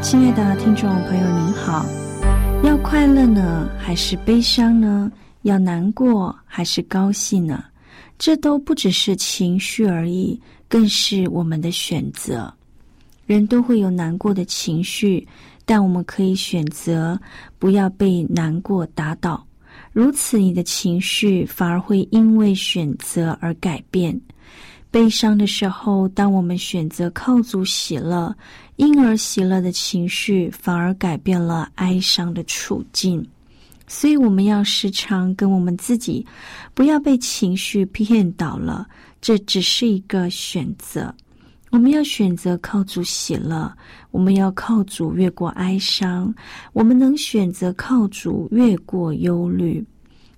亲爱的听众朋友，您好。要快乐呢，还是悲伤呢？要难过还是高兴呢？这都不只是情绪而已，更是我们的选择。人都会有难过的情绪，但我们可以选择不要被难过打倒。如此，你的情绪反而会因为选择而改变。悲伤的时候，当我们选择靠主喜乐。因而喜乐的情绪反而改变了哀伤的处境，所以我们要时常跟我们自己，不要被情绪骗倒了。这只是一个选择，我们要选择靠主喜乐，我们要靠主越过哀伤，我们能选择靠主越过忧虑，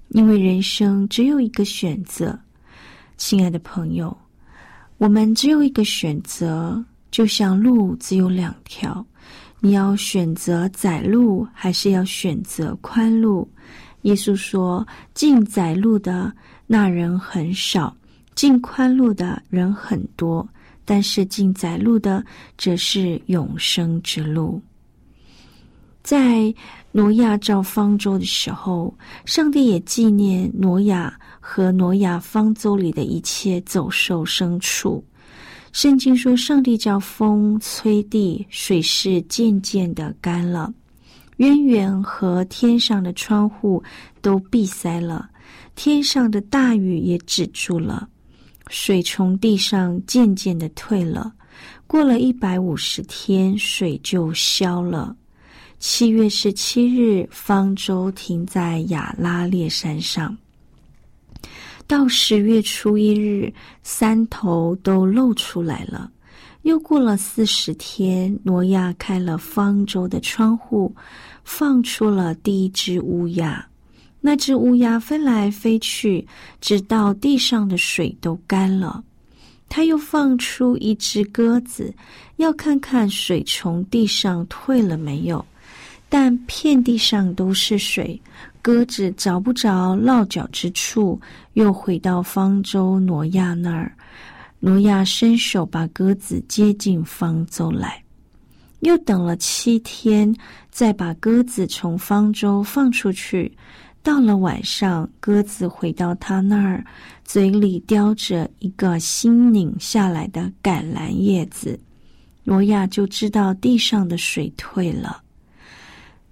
因为人生只有一个选择。亲爱的朋友，我们只有一个选择。就像路只有两条，你要选择窄路，还是要选择宽路？耶稣说：“进窄路的那人很少，进宽路的人很多。但是进窄路的，则是永生之路。”在挪亚造方舟的时候，上帝也纪念挪亚和挪亚方舟里的一切走兽牲畜。圣经说：“上帝叫风吹地，水势渐渐的干了，渊源和天上的窗户都闭塞了，天上的大雨也止住了，水从地上渐渐的退了。过了一百五十天，水就消了。七月十七日，方舟停在亚拉列山上。”到十月初一日，山头都露出来了。又过了四十天，挪亚开了方舟的窗户，放出了第一只乌鸦。那只乌鸦飞来飞去，直到地上的水都干了。他又放出一只鸽子，要看看水从地上退了没有。但遍地上都是水。鸽子找不着落脚之处，又回到方舟挪亚那儿。挪亚伸手把鸽子接进方舟来，又等了七天，再把鸽子从方舟放出去。到了晚上，鸽子回到他那儿，嘴里叼着一个新拧下来的橄榄叶子。挪亚就知道地上的水退了。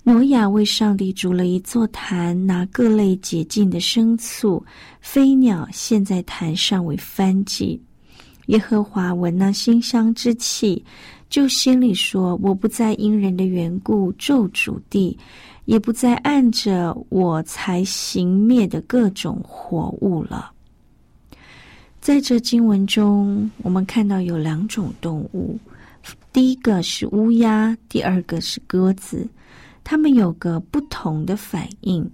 挪亚为上帝筑了一座坛，拿各类洁净的牲畜、飞鸟献在坛上为燔祭。耶和华闻那馨香之气，就心里说：“我不再因人的缘故咒诅地，也不再按着我才行灭的各种活物了。”在这经文中，我们看到有两种动物，第一个是乌鸦，第二个是鸽子。他们有个不同的反应。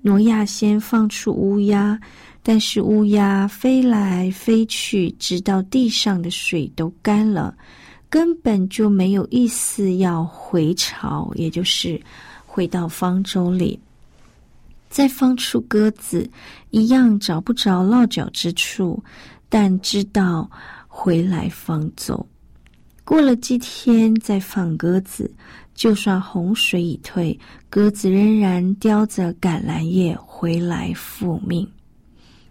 挪亚先放出乌鸦，但是乌鸦飞来飞去，直到地上的水都干了，根本就没有意思要回巢，也就是回到方舟里。再放出鸽子，一样找不着落脚之处，但知道回来方舟。过了几天，再放鸽子。就算洪水已退，鸽子仍然叼着橄榄叶回来复命。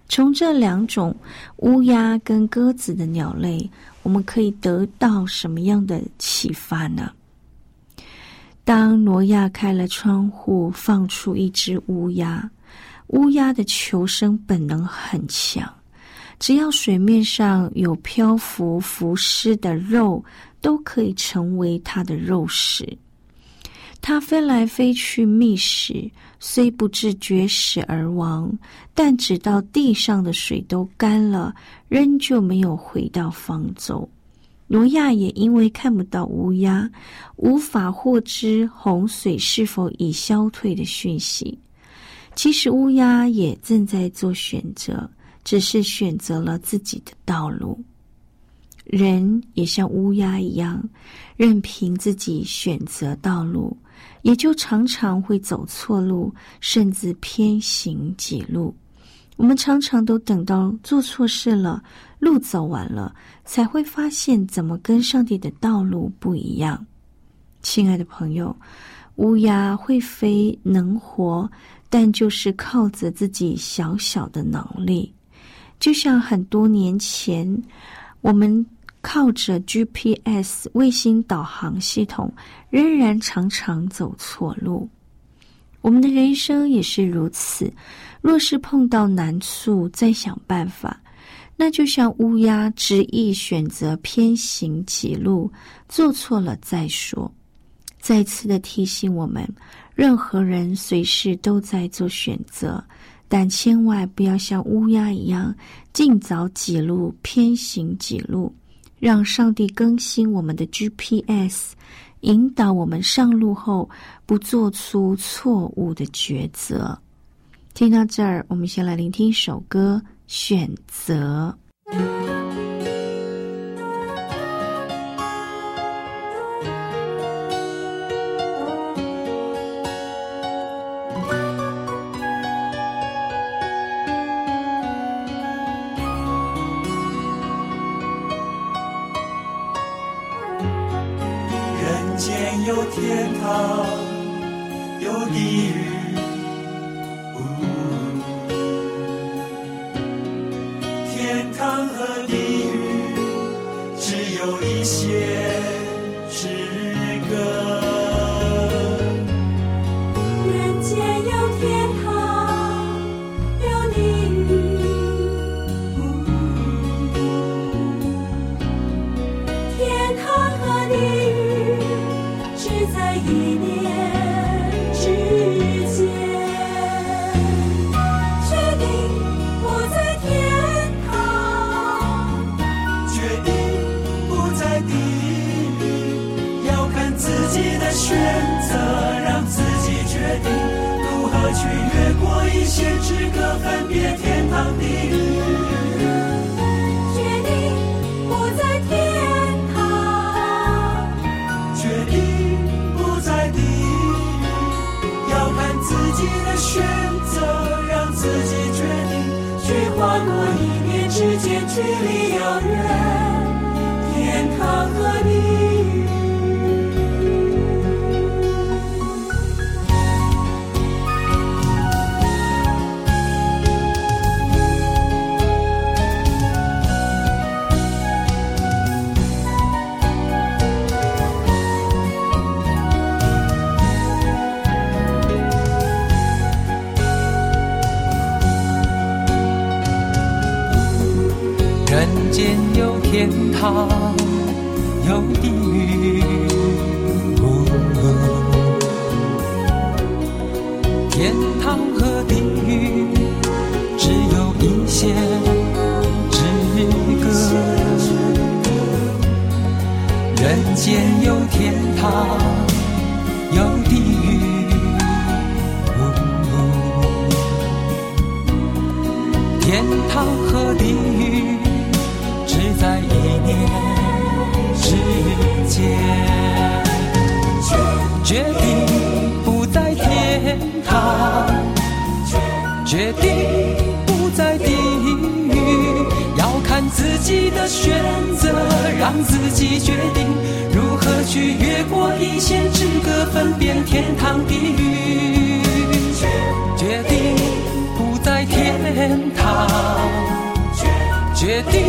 从这两种乌鸦跟鸽子的鸟类，我们可以得到什么样的启发呢？当挪亚开了窗户，放出一只乌鸦，乌鸦的求生本能很强，只要水面上有漂浮浮尸的肉，都可以成为它的肉食。它飞来飞去觅食，虽不至绝食而亡，但直到地上的水都干了，仍旧没有回到方舟。挪亚也因为看不到乌鸦，无法获知洪水是否已消退的讯息。其实乌鸦也正在做选择，只是选择了自己的道路。人也像乌鸦一样，任凭自己选择道路。也就常常会走错路，甚至偏行己路。我们常常都等到做错事了，路走完了，才会发现怎么跟上帝的道路不一样。亲爱的朋友，乌鸦会飞能活，但就是靠着自己小小的能力，就像很多年前我们。靠着 GPS 卫星导航系统，仍然常常走错路。我们的人生也是如此。若是碰到难处，再想办法，那就像乌鸦执意选择偏行几路，做错了再说。再次的提醒我们：任何人随时都在做选择，但千万不要像乌鸦一样，尽早几路，偏行几路。让上帝更新我们的 GPS，引导我们上路后不做出错误的抉择。听到这儿，我们先来聆听一首歌，《选择》。天堂有地狱，去越过一线之隔，分别天堂地狱。决定不在天堂，决定不在地狱。要看自己的选择，让自己决定。去跨过一念之间，距离遥远，堂有地狱，天堂和地狱只有一线之隔。人间有天堂有地狱，天堂和地狱只。在之间，决定不在天堂，决定不在地狱，要看自己的选择，让自己决定如何去越过一线之隔，分辨天堂地狱，决定不在天。堂，决定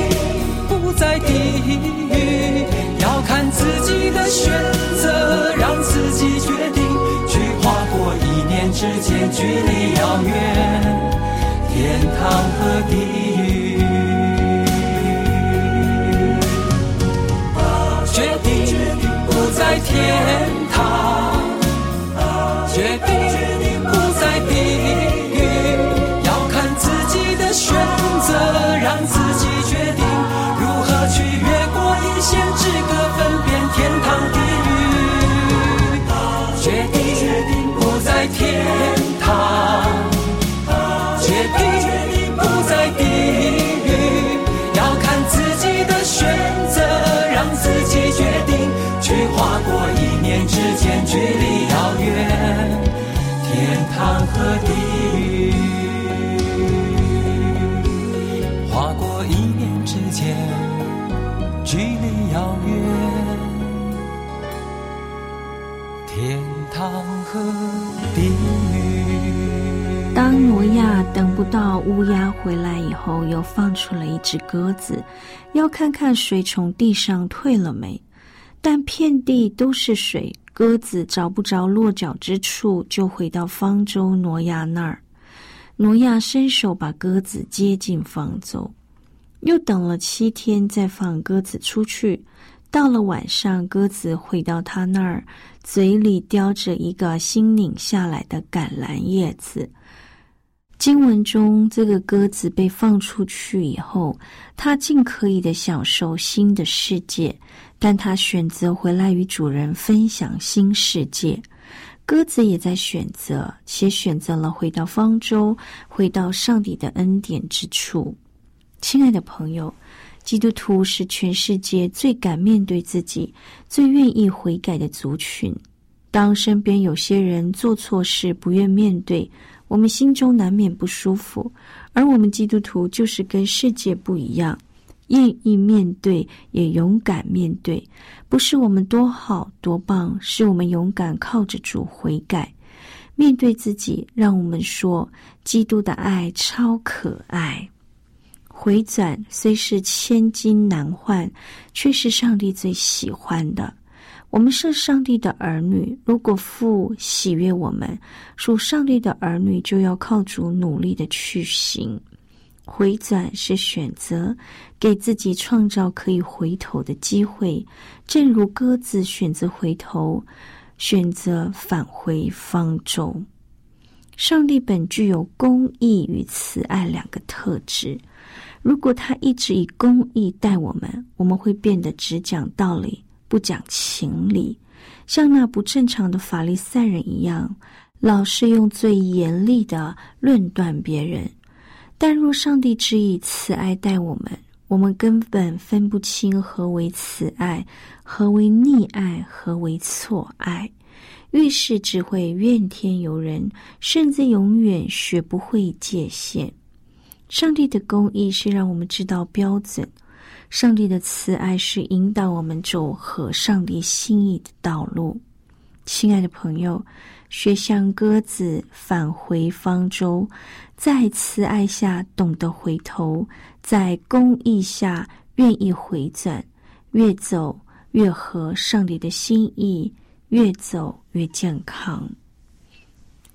在地狱，要看自己的选择，让自己决定去跨过一念之间距离遥远，天堂和地狱。决定不在天堂，决定之间距离遥远，天堂和地狱，划过一念之间距离遥远，天堂和地狱。当挪亚等不到乌鸦回来以后，又放出了一只鸽子，要看看水从地上退了没。但遍地都是水，鸽子找不着落脚之处，就回到方舟挪亚那儿。挪亚伸手把鸽子接进方舟，又等了七天，再放鸽子出去。到了晚上，鸽子回到他那儿，嘴里叼着一个新拧下来的橄榄叶子。经文中，这个鸽子被放出去以后，它尽可以的享受新的世界，但它选择回来与主人分享新世界。鸽子也在选择，且选择了回到方舟，回到上帝的恩典之处。亲爱的朋友，基督徒是全世界最敢面对自己、最愿意悔改的族群。当身边有些人做错事不愿面对，我们心中难免不舒服。而我们基督徒就是跟世界不一样，愿意面对，也勇敢面对。不是我们多好多棒，是我们勇敢靠着主悔改，面对自己。让我们说，基督的爱超可爱。回转虽是千金难换，却是上帝最喜欢的。我们是上帝的儿女，如果父喜悦我们，属上帝的儿女就要靠主努力的去行。回转是选择，给自己创造可以回头的机会，正如鸽子选择回头，选择返回方舟。上帝本具有公义与慈爱两个特质。如果他一直以公义待我们，我们会变得只讲道理，不讲情理，像那不正常的法利赛人一样，老是用最严厉的论断别人。但若上帝之以慈爱待我们，我们根本分不清何为慈爱，何为溺爱，何为错爱，遇事只会怨天尤人，甚至永远学不会界限。上帝的公义是让我们知道标准，上帝的慈爱是引导我们走合上帝心意的道路。亲爱的朋友，学像鸽子返回方舟，在慈爱下懂得回头，在公义下愿意回转，越走越合上帝的心意，越走越健康。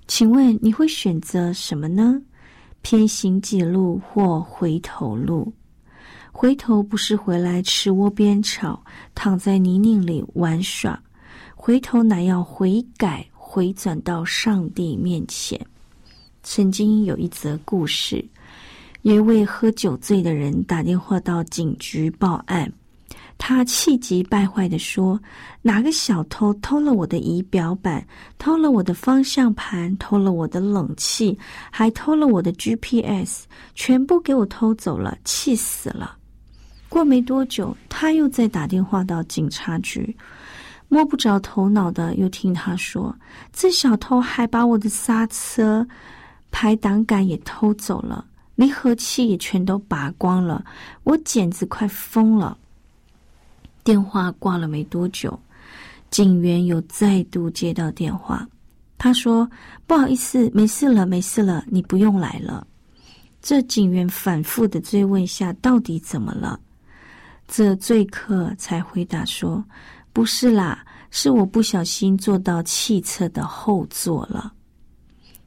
请问你会选择什么呢？偏行己路或回头路，回头不是回来吃窝边草，躺在泥泞里玩耍。回头乃要悔改，回转到上帝面前。曾经有一则故事，有一位喝酒醉的人打电话到警局报案。他气急败坏地说：“哪个小偷偷了我的仪表板，偷了我的方向盘，偷了我的冷气，还偷了我的 GPS，全部给我偷走了，气死了！”过没多久，他又再打电话到警察局，摸不着头脑的又听他说：“这小偷还把我的刹车、排挡杆也偷走了，离合器也全都拔光了，我简直快疯了。”电话挂了没多久，警员又再度接到电话。他说：“不好意思，没事了，没事了，你不用来了。”这警员反复的追问下，到底怎么了？这醉客才回答说：“不是啦，是我不小心坐到汽车的后座了。”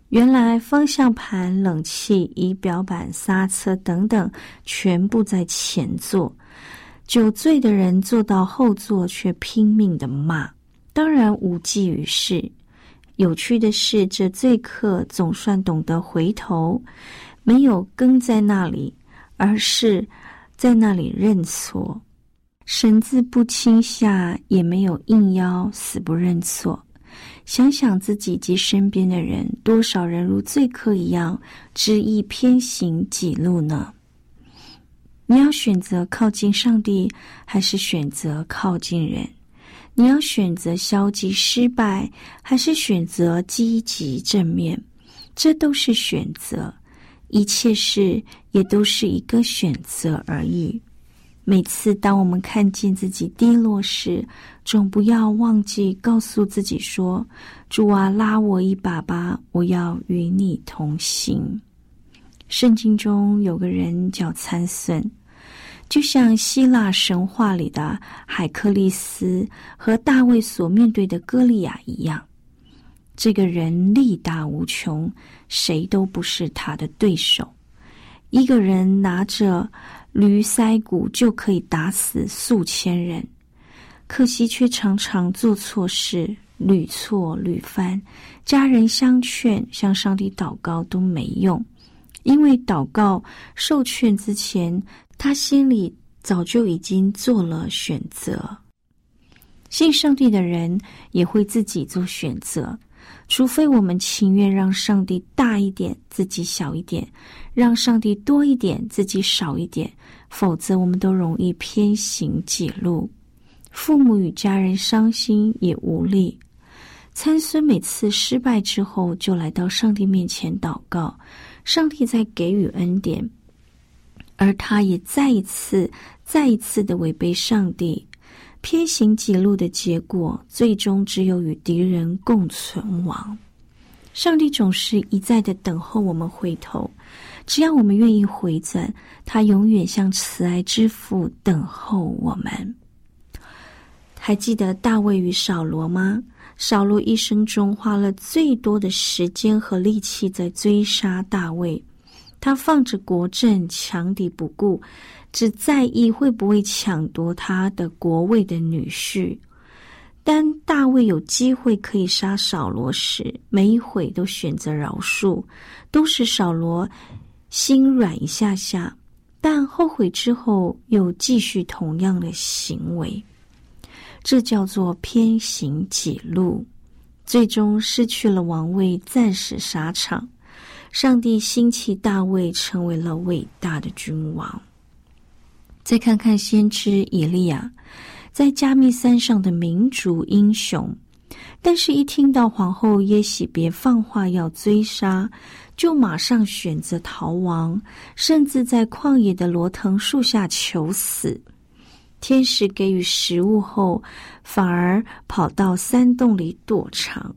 原来方向盘、冷气、仪表板、刹车等等，全部在前座。酒醉的人坐到后座，却拼命的骂，当然无济于事。有趣的是，这醉客总算懂得回头，没有跟在那里，而是在那里认错，神志不清下，也没有应邀死不认错。想想自己及身边的人，多少人如醉客一样执意偏行己路呢？你要选择靠近上帝，还是选择靠近人？你要选择消极失败，还是选择积极正面？这都是选择，一切事也都是一个选择而已。每次当我们看见自己低落时，总不要忘记告诉自己说：“主啊，拉我一把吧，我要与你同行。”圣经中有个人叫参孙，就像希腊神话里的海克利斯和大卫所面对的歌利亚一样。这个人力大无穷，谁都不是他的对手。一个人拿着。驴腮骨就可以打死数千人，可惜却常常做错事，屡错屡犯。家人相劝，向上帝祷告都没用，因为祷告受劝之前，他心里早就已经做了选择。信上帝的人也会自己做选择。除非我们情愿让上帝大一点，自己小一点；让上帝多一点，自己少一点，否则我们都容易偏行己路。父母与家人伤心也无力。参孙每次失败之后，就来到上帝面前祷告，上帝在给予恩典，而他也再一次、再一次的违背上帝。偏行己路的结果，最终只有与敌人共存亡。上帝总是一再的等候我们回头，只要我们愿意回转，他永远像慈爱之父等候我们。还记得大卫与扫罗吗？扫罗一生中花了最多的时间和力气在追杀大卫，他放着国政，强敌不顾。只在意会不会抢夺他的国位的女婿。当大卫有机会可以杀扫罗时，每一回都选择饶恕，都使扫罗心软一下下，但后悔之后又继续同样的行为。这叫做偏行己路，最终失去了王位，暂时沙场。上帝兴起大卫，成为了伟大的君王。再看看先知以利亚，在加密山上的民族英雄，但是，一听到皇后耶喜别放话要追杀，就马上选择逃亡，甚至在旷野的罗藤树下求死。天使给予食物后，反而跑到山洞里躲藏。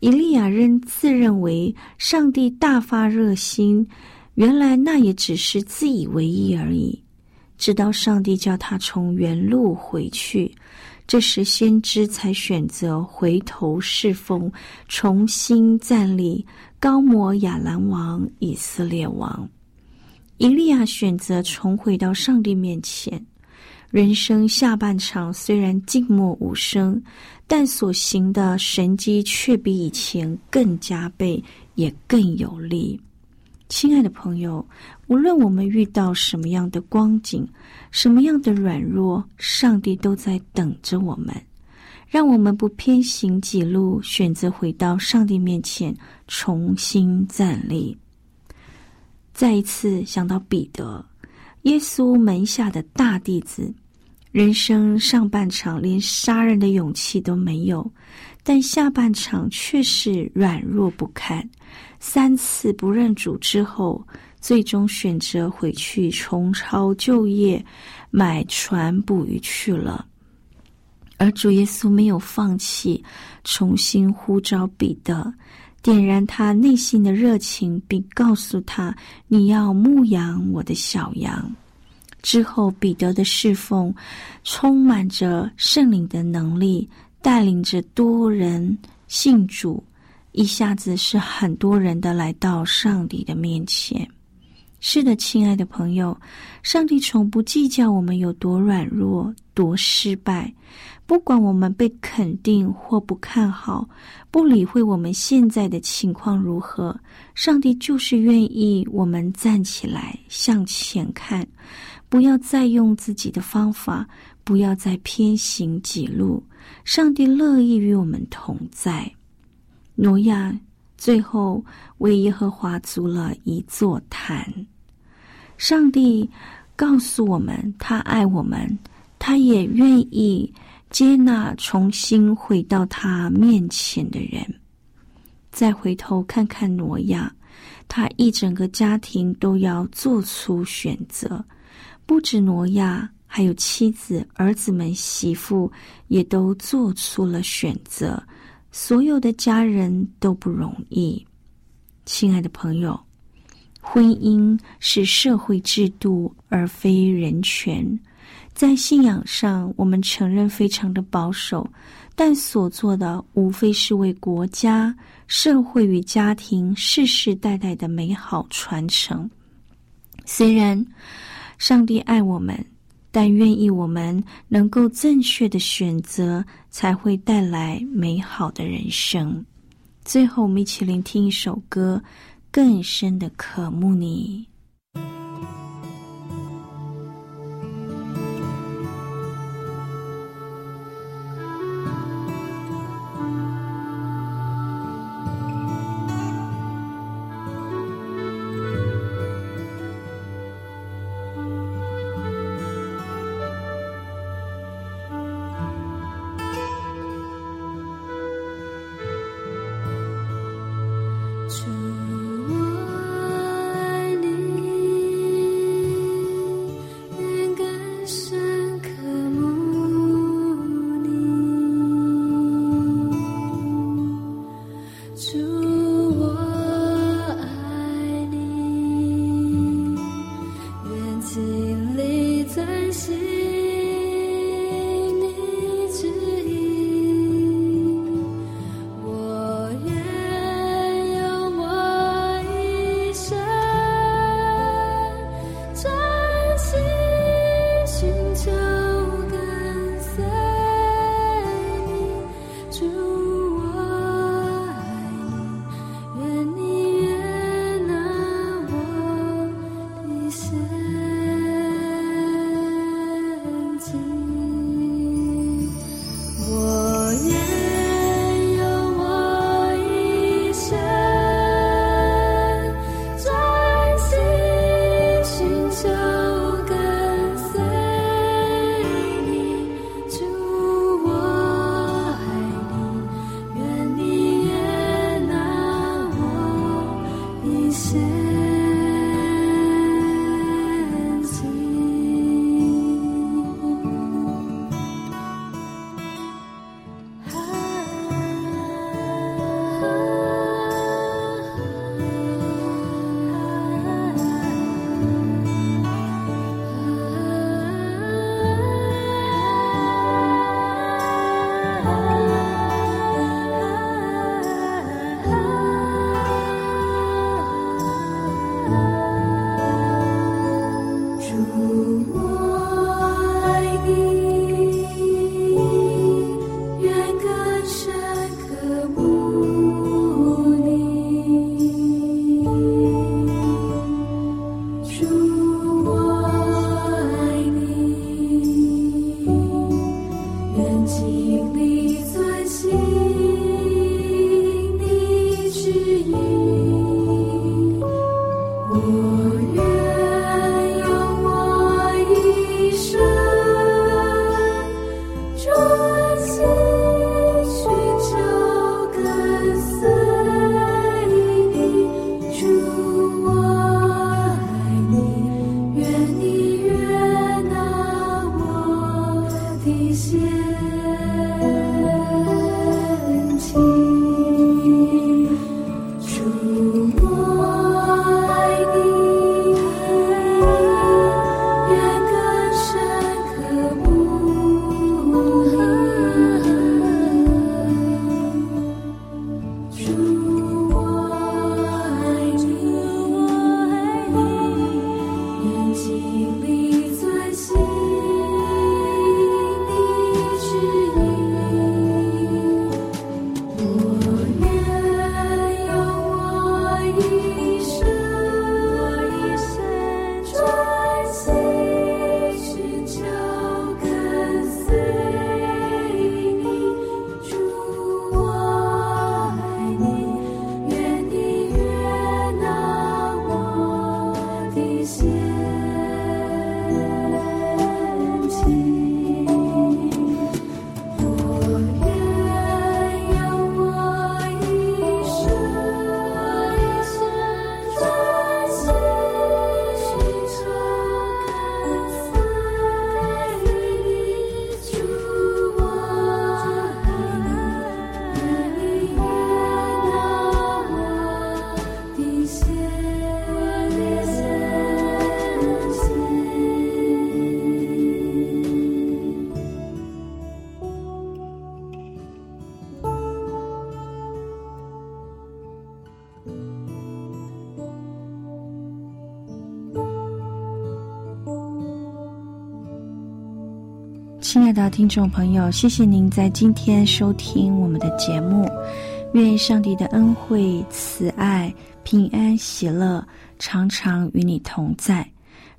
以利亚仍自认为上帝大发热心，原来那也只是自以为意而已。直到上帝叫他从原路回去，这时先知才选择回头侍奉，重新站立，高摩亚兰王以色列王。以利亚选择重回到上帝面前。人生下半场虽然静默无声，但所行的神迹却比以前更加倍，也更有力。亲爱的朋友，无论我们遇到什么样的光景，什么样的软弱，上帝都在等着我们，让我们不偏行己路，选择回到上帝面前，重新站立。再一次想到彼得，耶稣门下的大弟子，人生上半场连杀人的勇气都没有，但下半场却是软弱不堪。三次不认主之后，最终选择回去重操旧业，买船捕鱼去了。而主耶稣没有放弃，重新呼召彼得。点燃他内心的热情，并告诉他：“你要牧养我的小羊。”之后，彼得的侍奉充满着圣灵的能力，带领着多人信主，一下子是很多人的来到上帝的面前。是的，亲爱的朋友，上帝从不计较我们有多软弱、多失败，不管我们被肯定或不看好，不理会我们现在的情况如何，上帝就是愿意我们站起来向前看，不要再用自己的方法，不要再偏行己路。上帝乐意与我们同在。挪亚。最后，为耶和华筑了一座坛。上帝告诉我们，他爱我们，他也愿意接纳重新回到他面前的人。再回头看看挪亚，他一整个家庭都要做出选择，不止挪亚，还有妻子、儿子们、媳妇也都做出了选择。所有的家人都不容易，亲爱的朋友，婚姻是社会制度而非人权。在信仰上，我们承认非常的保守，但所做的无非是为国家、社会与家庭世世代代的美好传承。虽然上帝爱我们。但愿意我们能够正确的选择，才会带来美好的人生。最后，我们一起聆听一首歌，《更深的渴慕你》。亲爱的听众朋友，谢谢您在今天收听我们的节目。愿上帝的恩惠、慈爱、平安、喜乐常常与你同在。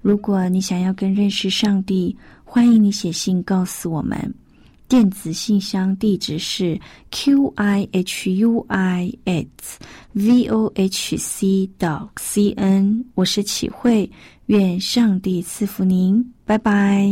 如果你想要更认识上帝，欢迎你写信告诉我们。电子信箱地址是 q i h u i s v o h c dot c n。我是启慧，愿上帝赐福您，拜拜。